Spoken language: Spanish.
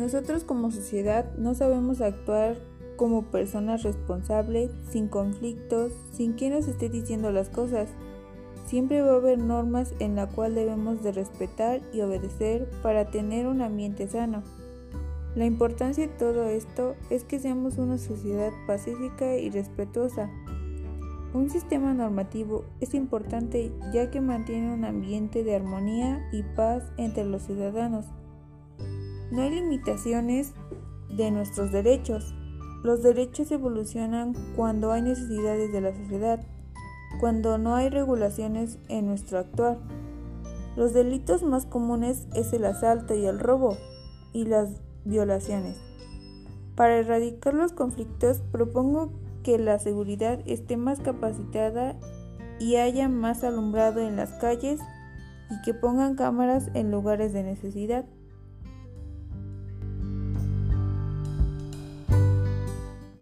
Nosotros como sociedad no sabemos actuar como personas responsables, sin conflictos, sin quien nos esté diciendo las cosas. Siempre va a haber normas en la cual debemos de respetar y obedecer para tener un ambiente sano. La importancia de todo esto es que seamos una sociedad pacífica y respetuosa. Un sistema normativo es importante ya que mantiene un ambiente de armonía y paz entre los ciudadanos. No hay limitaciones de nuestros derechos. Los derechos evolucionan cuando hay necesidades de la sociedad, cuando no hay regulaciones en nuestro actuar. Los delitos más comunes es el asalto y el robo y las violaciones. Para erradicar los conflictos propongo que la seguridad esté más capacitada y haya más alumbrado en las calles y que pongan cámaras en lugares de necesidad.